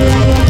Yeah.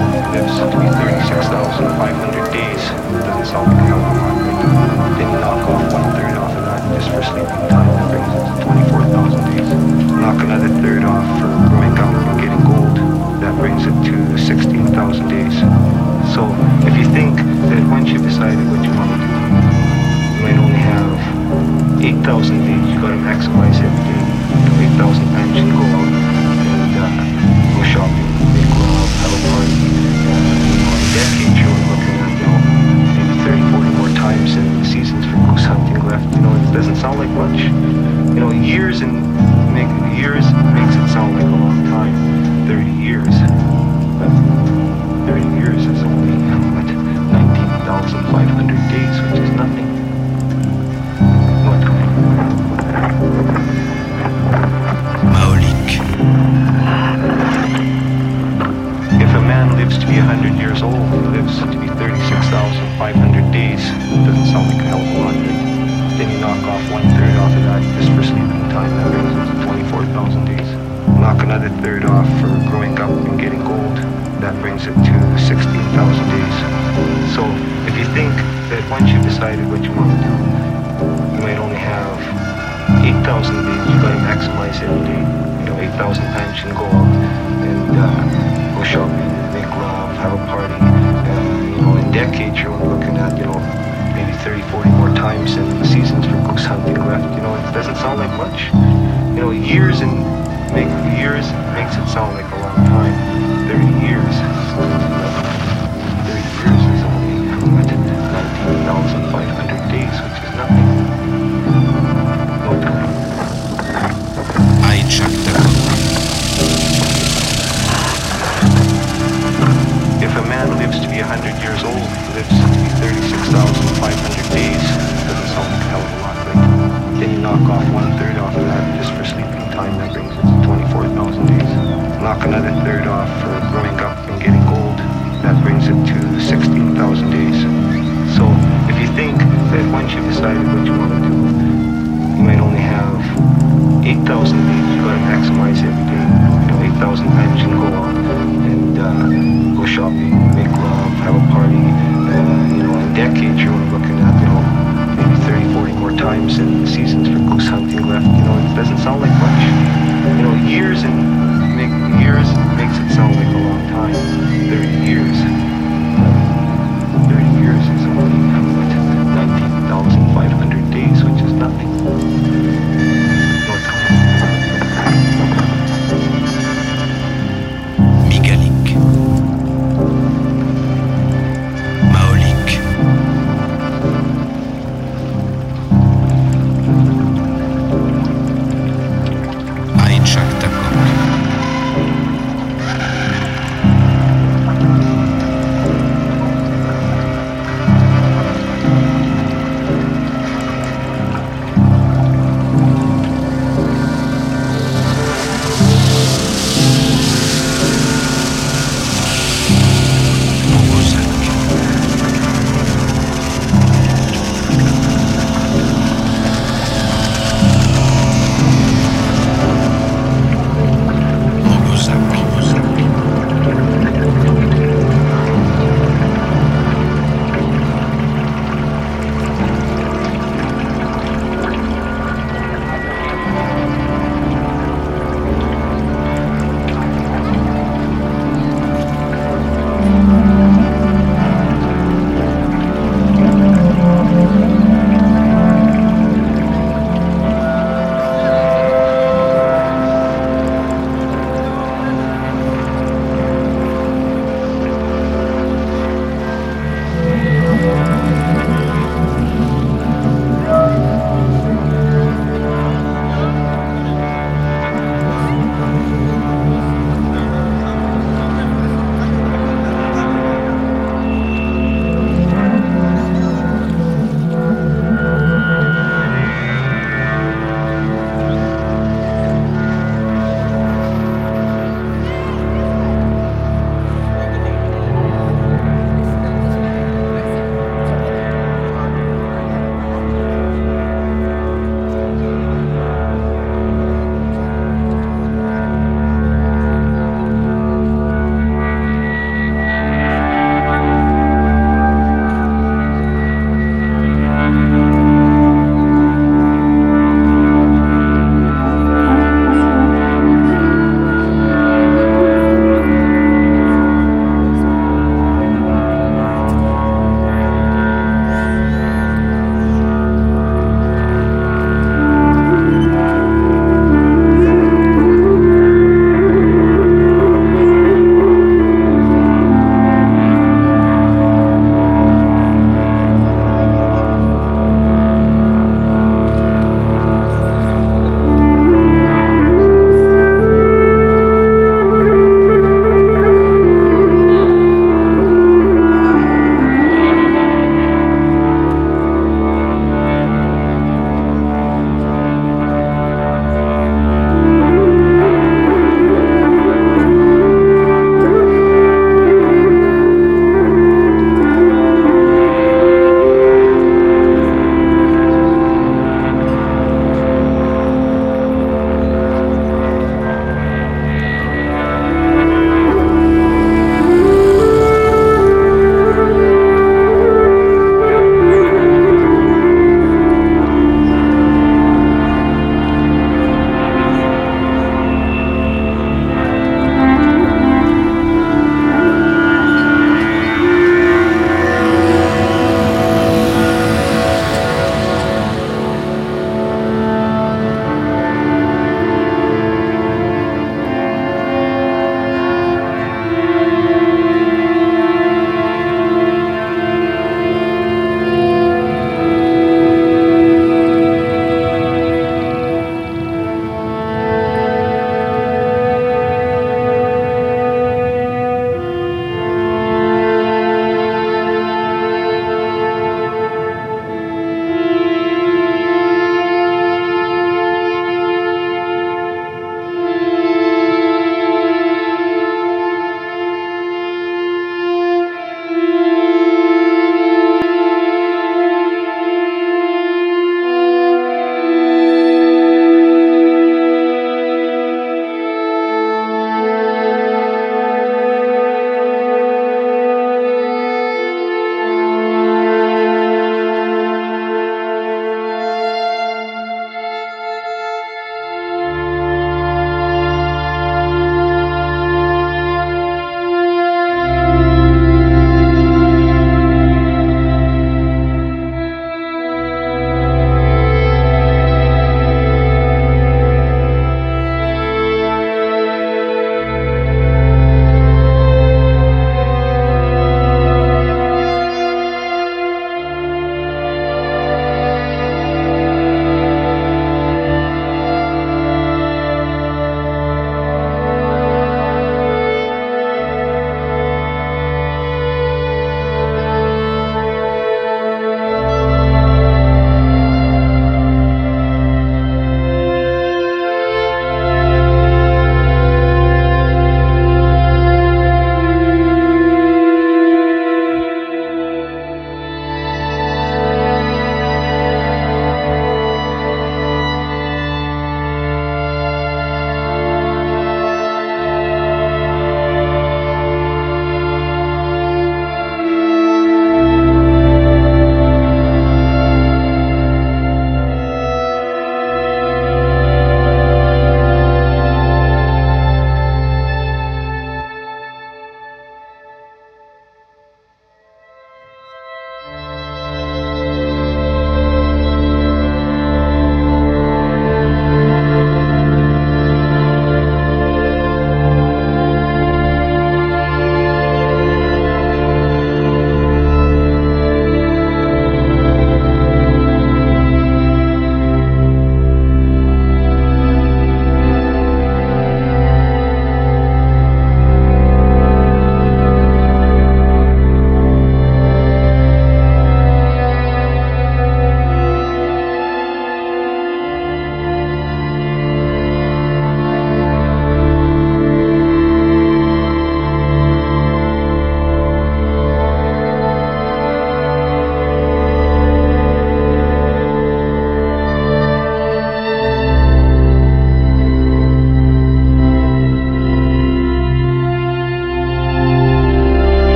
lives to be 36,500 days. Doesn't sound like hell of a lot right now. Then knock off one third off of that just for sleeping time. That brings it to 24,000 days. Knock another third off for growing up and getting gold. That brings it to 16,000 days. So if you think that once you've decided what you want to do, you might only have 8,000 days. You've gotta maximize